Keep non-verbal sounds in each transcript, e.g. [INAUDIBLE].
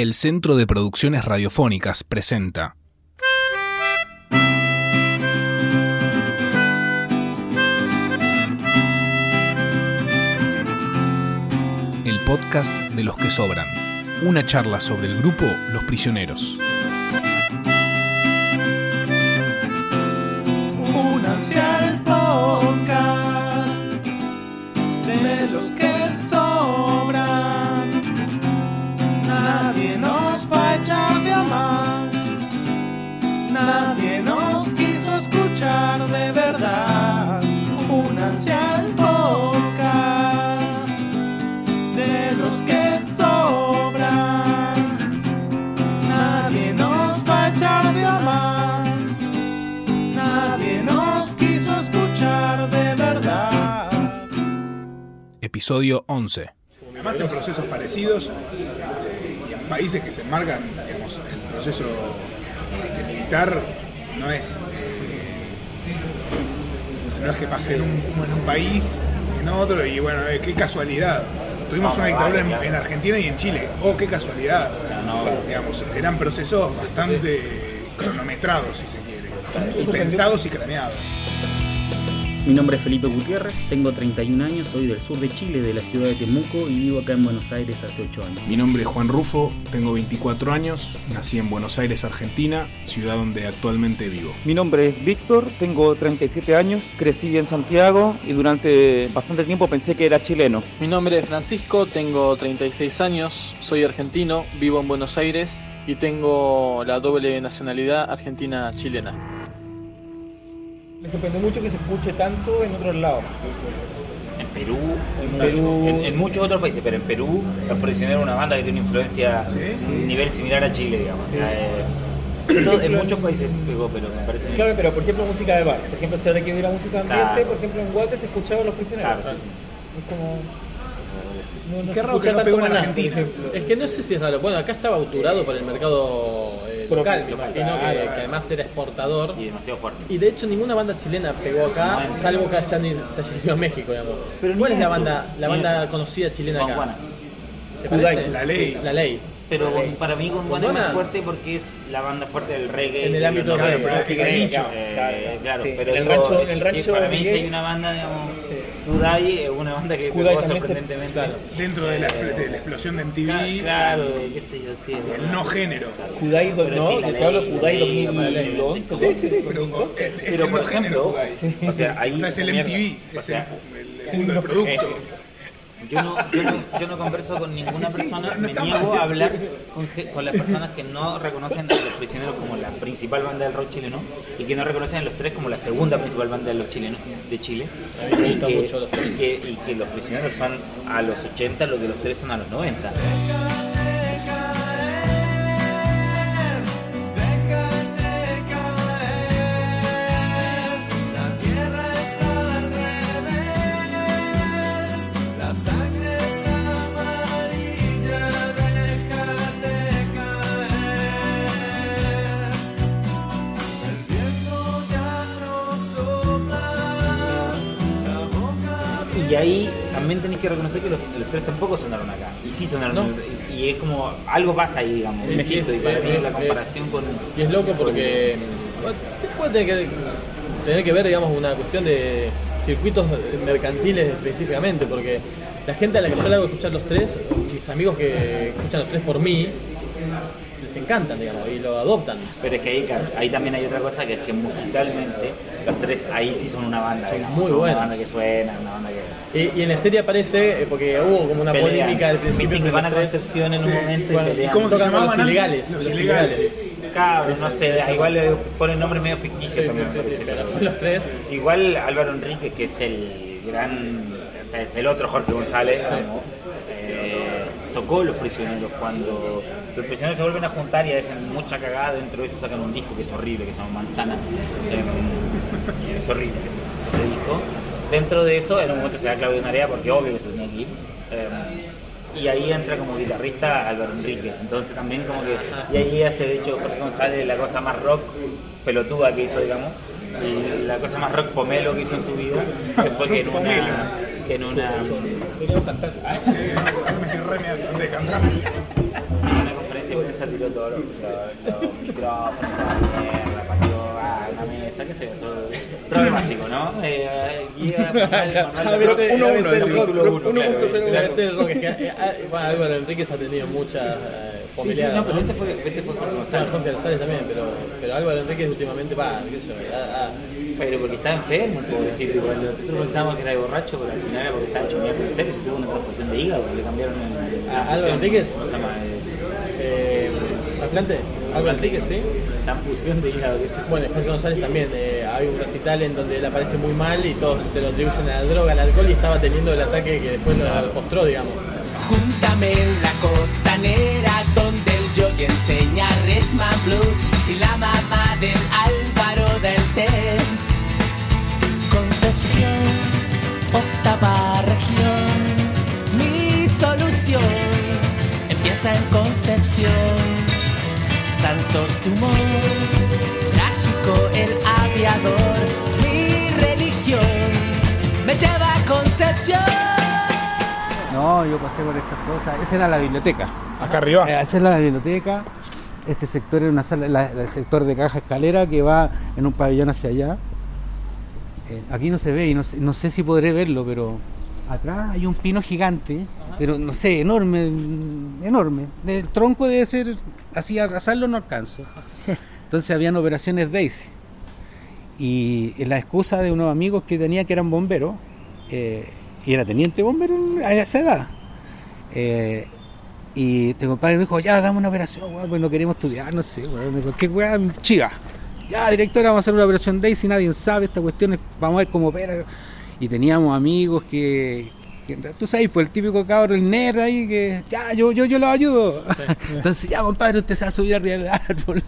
el Centro de Producciones Radiofónicas presenta el podcast de los que sobran, una charla sobre el grupo Los Prisioneros. Únanse al escuchar de verdad. Únanse al podcast de los que sobran. Nadie nos va a echar de a más. Nadie nos quiso escuchar de verdad. Episodio 11. Además en procesos parecidos este, y en países que se enmarcan, digamos, el proceso este, militar no es eh, no es que pase en un, en un país en otro y bueno, eh, qué casualidad. Tuvimos una dictadura en, en Argentina y en Chile. Oh, qué casualidad. Digamos, eran procesos bastante cronometrados, si se quiere, y pensados y craneados. Mi nombre es Felipe Gutiérrez, tengo 31 años, soy del sur de Chile, de la ciudad de Temuco y vivo acá en Buenos Aires hace 8 años. Mi nombre es Juan Rufo, tengo 24 años, nací en Buenos Aires, Argentina, ciudad donde actualmente vivo. Mi nombre es Víctor, tengo 37 años, crecí en Santiago y durante bastante tiempo pensé que era chileno. Mi nombre es Francisco, tengo 36 años, soy argentino, vivo en Buenos Aires y tengo la doble nacionalidad argentina-chilena. Me sorprendió mucho que se escuche tanto en otros lados. En Perú, En. Perú. En, en muchos otros países, pero en Perú Los Prisioneros es una banda que tiene una influencia ¿Sí? un nivel similar a Chile, digamos. O sea, eh, todo en muchos países pegó, pero me parece Claro, pero por ejemplo música de bar. Por ejemplo, si ahora que hubiera música ambiente, Claro. por ejemplo en Walter se escuchaba a los prisioneros. Claro, sí, sí. Es como. No, no Qué raro que escucha no tanto pegó en Argentina. Es que no sé si es raro. Bueno, acá estaba auturado por el mercado local, me local, imagino, claro, que, claro. que además era exportador. Y demasiado fuerte. Y de hecho ninguna banda chilena pegó acá, No, salvo que hayan ido- se haya ido a México, digamos. Pero ¿Cuál es la banda, la banda eso. conocida chilena acá? La Ley. La ley. Pero con- para mí Gondwana es más fuerte porque es la banda fuerte del reggae. En el ámbito del Claro, reggae. pero es que de nicho. Eh, claro, Sí, pero el digo, rancho- es- el sí, rancho para mí si hay una banda, digamos, Sí. Kudai es una banda que Kudai pegó sorprendentemente. claro. Dentro de la, de la explosión de MTV, Claro, claro, qué sé yo, sí. el no género. Kudai, do- no, sí, te hablo Kudai la ley, 2011. sí, Sí, sí, sí, pero 2012. es, el no género. Kudai. o sea, es el. MTV, O es sea, el, el producto. Yo no, yo, no, yo no converso con ninguna persona, me niego a hablar con, con las personas que no reconocen a los prisioneros como la principal banda del rock chileno y que no reconocen a los tres como la segunda principal banda de los chilenos de Chile. Y que, y que, y que los prisioneros son a los 80 lo que los tres son a los 90. Y ahí también tenéis que reconocer que los, los tres tampoco sonaron acá. Y sí sonaron. No. Y, y es como, algo pasa ahí, digamos. Sí, siento, sí, y para mí sí, la es- comparación con... Y es loco porque puede tener que, tener que ver, digamos, una cuestión de circuitos mercantiles específicamente, porque la gente a la que yo le hago escuchar los tres, mis amigos que escuchan los tres por mí, les encantan, digamos, y lo adoptan. Pero es que ahí, ahí también hay otra cosa que es que musicalmente los tres ahí sí son una banda, Son digamos, muy son buenos. una banda que suena, una banda que Y, y en la serie aparece, eh, porque hubo como una pelean. polémica al principio. Viste que van a. Concepción en Sí. un momento Bueno, y pelean. ¿Cómo se tocan llamaban los ilegales, Los los ilegales. ilegales. Claro, no sé, igual le ponen nombres medio ficticios Sí, también sí, me parece. pero pero- son los tres. Igual Álvaro Enrique, que es el gran, o sea, es el otro Jorge González, eh, tocó Los Prisioneros cuando los prisioneros se vuelven a juntar y hacen mucha cagada, dentro de eso sacan un disco que es horrible, que se llama Manzana. Eh, es horrible ese disco. Dentro de eso, en un momento se da Claudio Narea porque obvio que se tenía que ir. Eh, y ahí entra como guitarrista Álvaro Enrique. Entonces también como que... Y ahí hace de hecho Jorge González la cosa más rock pelotuda que hizo, digamos. Y la cosa más rock pomelo que hizo en su vida, que fue que en una... Que en una. Sí, me estoy re meando, de cantar. En una conferencia de prensa tiró todos los, los- los micrófonos, toda la mierda, una mesa, qué sé yo, eso rock básico, ¿no? Eh, guía, [LAUGHS] manual, manual A veces, rock, a veces el rock, capítulo uno, claro, 1.0 claro. a veces el rock. Es que, eh, ah, bueno, Álvaro Enríquez ha tenido muchas eh, Sí, sí, no, pero este fue, este fue Bueno, González. Jorge González también, pero, pero Álvaro Enríquez últimamente, va, qué sé yo, ah, ah, Pero porque estaba enfermo, el pobrecito. Nosotros pensábamos que era de borracho, pero al final era porque estaba hecho mierda en serio. Se tuvo una transfusión de hígado, le cambiaron el. ¿A Álvaro Enríquez? ¿Cómo se llama? Eh, eh, ¿Trasplante? Álvaro Enríquez, sí. transfusión de hígado, ¿qué es eso? Bueno, Jorge González también, eh, hay un recital en donde él aparece muy mal y todos se lo atribuyen a la droga, al alcohol y estaba teniendo el ataque que después lo postró, digamos. Júntame en la costanera donde el jockey enseña and blues y la mamá del Álvaro del Té. Concepción, octava región, mi solución empieza en Concepción. Santos Dumont, trágico el aviador, mi religión me lleva a Concepción. No, yo pasé por estas cosas. Esa era la biblioteca. Acá arriba. Eh, esa era la biblioteca. Este sector era una sala, la- la- el sector de caja escalera que va en un pabellón hacia allá. Eh, aquí no se ve y no sé, no sé si podré verlo, pero atrás hay un pino gigante, pero no sé, enorme, enorme. El tronco debe ser, así abrazarlo no alcanzo. Entonces habían operaciones Daisy. Y la excusa de unos amigos que tenía que eran bomberos, eh, y era teniente bombero a esa edad. Eh, y este compadre me dijo, ya hagamos una operación, weón, pues no queremos estudiar, no sé, weón, cualquier weá, chiva. Ya, directora, vamos a hacer una operación Daisy, nadie sabe esta cuestión, es- vamos a ver cómo opera. Y teníamos amigos que, tú sabes, pues el típico cabro, el nerd ahí, que ya, yo, yo, yo lo ayudo. [LAUGHS] Entonces, ya, compadre, usted se va a subir arriba del árbol.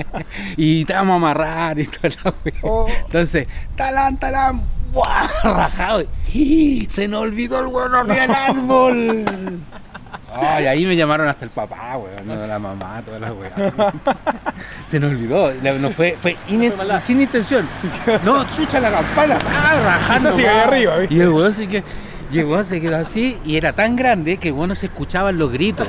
[LAUGHS] y te vamos a amarrar y toda la weá. Entonces, talán, talán, ¡buah! [LAUGHS] rajado. ¡Y! Se nos olvidó el weón arriba del árbol. Ay, ahí me llamaron hasta el papá, weón, no, la mamá, todas las weas. sí. Se nos olvidó, no fue, fue sin intención. No, chucha la campana, ah, rajando. Esa sigue ahí arriba, ¿viste? Y el weón se quedó, weón se quedó así y era tan grande que bueno se escuchaban los gritos.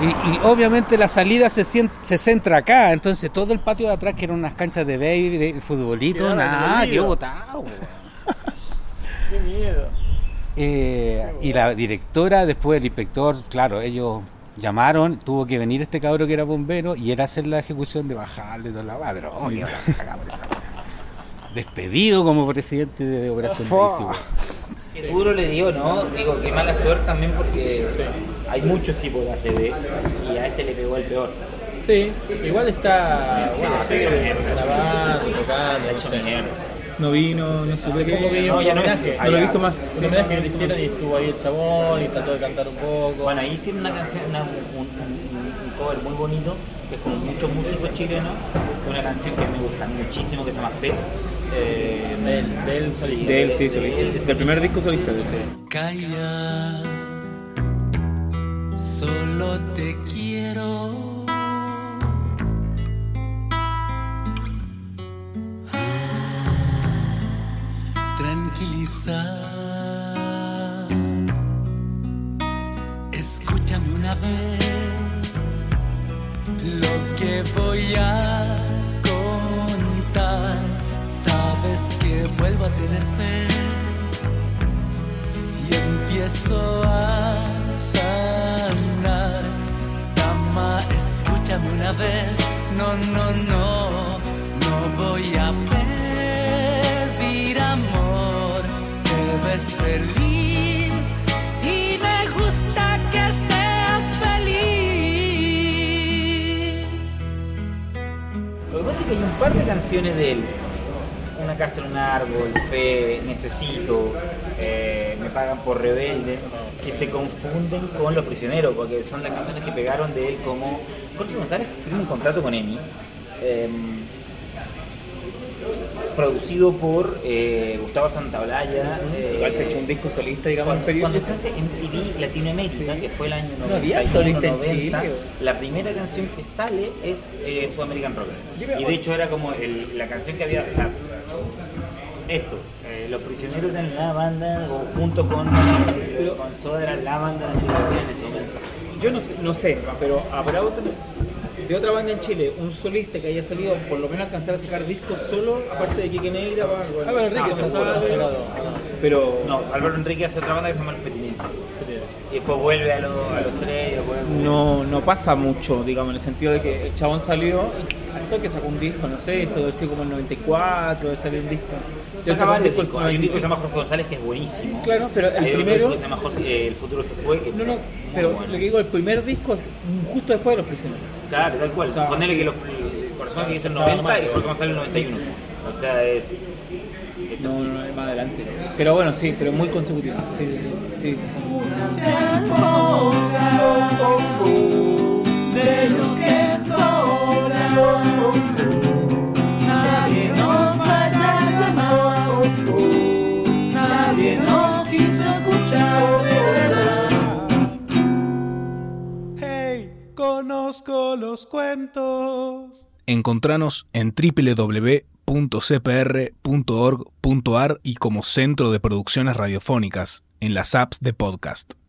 Y, y obviamente la salida se, se centra acá, entonces todo el patio de atrás, que eran unas canchas de baby, de futbolito, nada, yo botado. Qué miedo. Eh, y la directora, después el inspector, claro, ellos llamaron, tuvo que venir este cabro que era bombero y era hacer la ejecución de bajarle toda la madre. qué la cagada por esa weá. Despedido como presidente de Operación Daisy, weón. Qué duro le dio, ¿no? Digo, qué mala suerte también porque hay muchos tipos de ACV y a este le pegó el peor. Sí, igual está, bueno, No, sí, hecho grabando, tocando, no hecho vino, no sé Hace qué. No, ya no es- homenaje. No lo he visto más. Un homenaje que le hicieron y estuvo ahí el chabón y trató de cantar un poco. Bueno, ahí hicieron una canción, una- un, un- un cover muy bonito, que es con muchos músicos chilenos, una canción que me gusta muchísimo, que se llama Fe. Eh, de él, de él solito. De él, sí, solista. él, de Del primer disco solista de ese. Calla, solo te quiero. Tranquilizar. Escúchame una vez que voy a contar. Sabes que vuelvo a tener fe y empiezo a sanar. Dama, escúchame una vez. No, no, no, no voy a pedir amor. Te ves feliz par de canciones de él. Una casa en un árbol, Fe, Necesito, eh, Me pagan por rebelde, que se confunden con Los Prisioneros, porque son las canciones que pegaron de él como... Jorge González firma un contrato con EMI, em, producido por eh, Gustavo Santaolalla. eh, Igual se echó un disco solista, digamos, en cuando, periodo. cuando se hace MTV Latinoamérica, que fue el año No 90, había solista en 90, Chile. la primera canción que sale es eh, South American Rockers. Y de hecho era como el- la canción que había, o sea, esto, eh, Los Prisioneros eran la banda, o junto con, con Soda eran la banda de Gabriel en ese momento. yo no sé, no sé, pero habrá otra de otra banda en Chile, un solista que haya salido, por lo menos alcanzar a sacar discos solo, aparte de Quique Negra, bueno, Ah, pero Enrique no, se pero No, Álvaro Enrique hace otra banda que se llama Los Petinitos. Y después vuelve a, los- a los tres y después no, no pasa mucho, digamos, en el sentido de que el chabón salió, al toque sacó un disco, no sé, eso debe ser como el 94, debe salir un disco. Disco discos. el Hay un disco que se 95. llama Jorge González que es buenísimo. Claro, pero el Hay primero- disco que se llama Jorge- eh, El futuro se fue. Que No, no, pero bueno. lo que digo, el primer disco es justo después de Los Prisioneros. Claro, tal cual. O sea, Ponele sí. que los, el corazón que dice el Estaba 90 y Jorge González el 91. O sea, es. Es No, así. no, no, más adelante. Pero bueno, sí, pero muy consecutivo. Sí, sí, sí. sí, sí, sí. de los que sobran. Los cuentos. Encontranos en www.cpr.org.ar y como Centro de Producciones Radiofónicas en las apps de podcast.